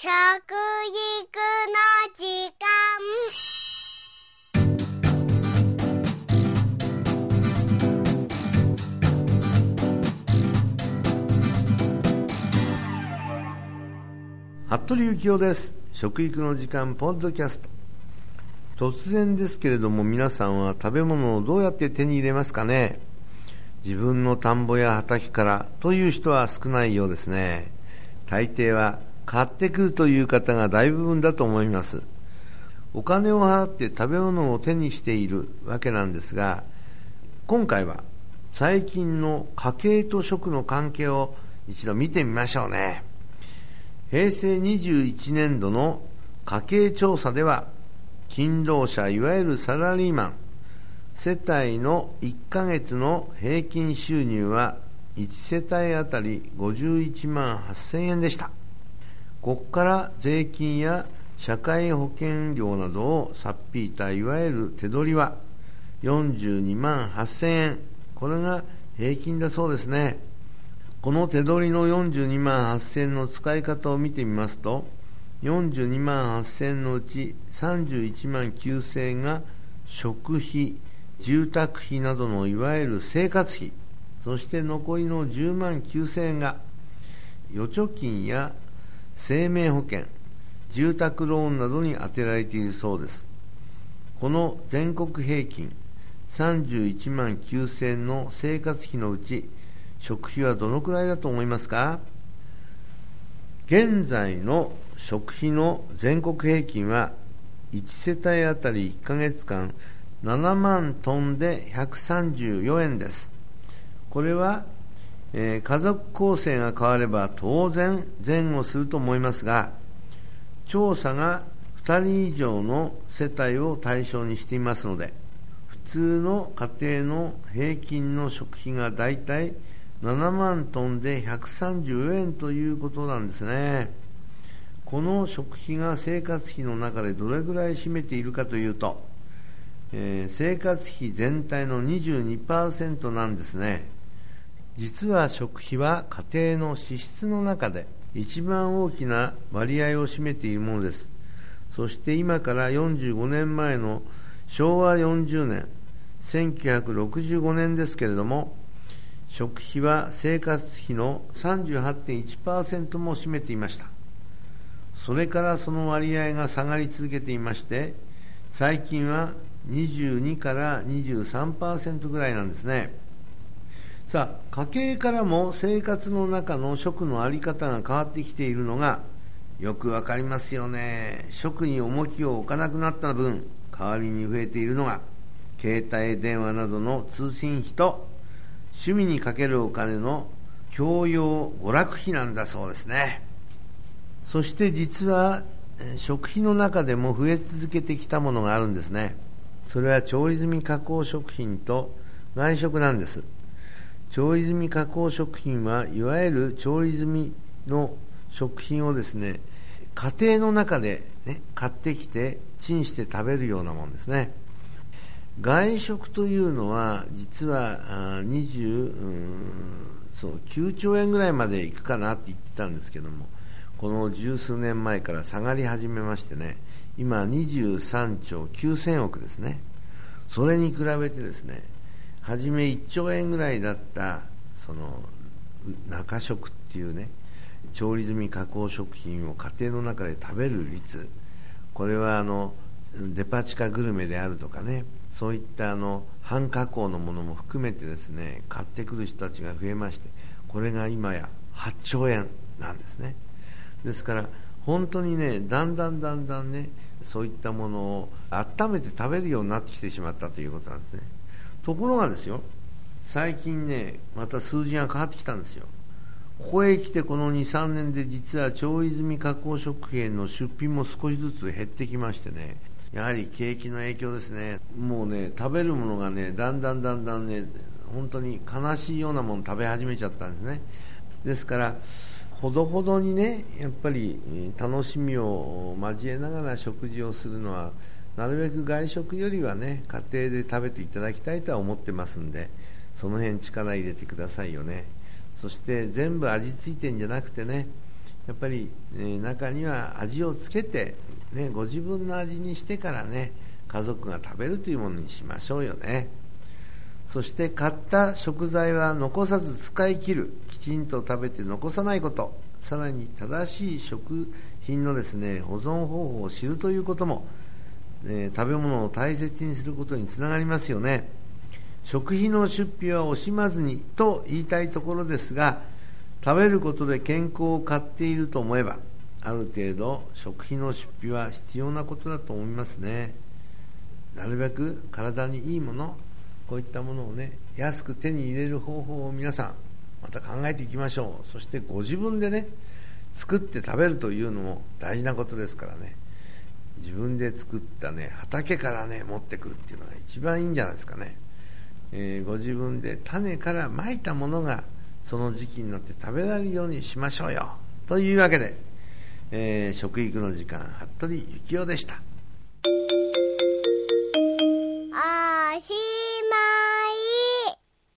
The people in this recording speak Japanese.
食育の時間。服部幸男です。食育の時間ポッドキャスト。突然ですけれども皆さんは食べ物をどうやって手に入れますかね？自分の田んぼや畑からという人は少ないようですね。大抵は買ってくるという方が大部分だと思います。お金を払って食べ物を手にしているわけなんですが今回は最近の家計と食の関係を一度見てみましょうね。平成21年度の家計調査では勤労者いわゆるサラリーマン世帯の1ヶ月の平均収入は1世帯あたり51万8000円でした。ここから税金や社会保険料などをさっぴいたいわゆる手取りは42万8000円。これが平均だそうですね。この手取りの42万8000円の使い方を見てみますと、42万8000円のうち31万9000円が食費、住宅費などのいわゆる生活費、そして残りの10万9000円が預貯金や生命保険、住宅ローンなどに充てられているそうです。この全国平均31万9000円の生活費のうち食費はどのくらいだと思いますか？現在の食費の全国平均は1世帯当たり1ヶ月間7万トンで134円ですこれは、えー、家族構成が変われば当然前後すると思いますが調査が2人以上の世帯を対象にしていますので普通の家庭の平均の食費がだいたい7万トンで130円ということなんですね。この食費が生活費の中でどれぐらい占めているかというと、えー、生活費全体の22%なんですね。実は食費は家庭の支出の中で一番大きな割合を占めているものです。そして今から45年前の昭和40年、1965年ですけれども、食費は生活費の38.1%も占めていましたそれからその割合が下がり続けていまして最近は22から23%ぐらいなんですねさあ家計からも生活の中の食の在り方が変わってきているのがよくわかりますよね。食に重きを置かなくなった分代わりに増えているのが携帯電話などの通信費と趣味にかけるお金の教養娯楽費なんだそうですね。そして実は食費の中でも増え続けてきたものがあるんですね。それは調理済み加工食品と外食なんです。調理済み加工食品はいわゆる調理済みの食品をですね家庭の中で、ね、買ってきてチンして食べるようなもんですね。外食というのは実は20、そう9兆円ぐらいまでいくかなって言ってたんですけどもこの十数年前から下がり始めましてね今23兆9000億ですね。それに比べてですね初め1兆円ぐらいだったその中食っていうね調理済み加工食品を家庭の中で食べる率。これはあのデパ地下グルメであるとかねそういったあの半加工のものも含めてですね買ってくる人たちが増えましてこれが今や8兆円なんですね。ですから本当にねだんだんだんだんねそういったものを温めて食べるようになってきてしまったということなんですね。ところがですよ最近ねまた数字が変わってきたんですよ。ここへ来てこの23年で実は調理済み加工食品の出品も少しずつ減ってきましてね。やはり景気の影響ですね、もうね、食べるものがね、だんだんだんだんね、本当に悲しいようなもの食べ始めちゃったんですね。ですから、ほどほどにね、やっぱり楽しみを交えながら食事をするのは、なるべく外食よりはね、家庭で食べていただきたいとは思ってますんで、その辺力入れてくださいよね。そして全部味付いてんじゃなくてね、やっぱり、ね、中には味をつけて、ね、ご自分の味にしてからね家族が食べるというものにしましょうよね。そして買った食材は残さず使い切る。きちんと食べて残さないこと。さらに正しい食品のですね保存方法を知るということも、えー、食べ物を大切にすることにつながりますよね。食費の出費は惜しまずにと言いたいところですが食べることで健康を買っていると思えばある程度食費の出費は必要なことだと思いますね。なるべく体にいいものこういったものをね安く手に入れる方法を皆さんまた考えていきましょう。そしてご自分でね作って食べるというのも大事なことですからね。自分で作ったね畑からね持ってくるっていうのが一番いいんじゃないですかね。えー、ご自分で種からまいたものがその時期になって食べられるようにしましょうよ。というわけで、えー、食育の時間服部幸男でした。あし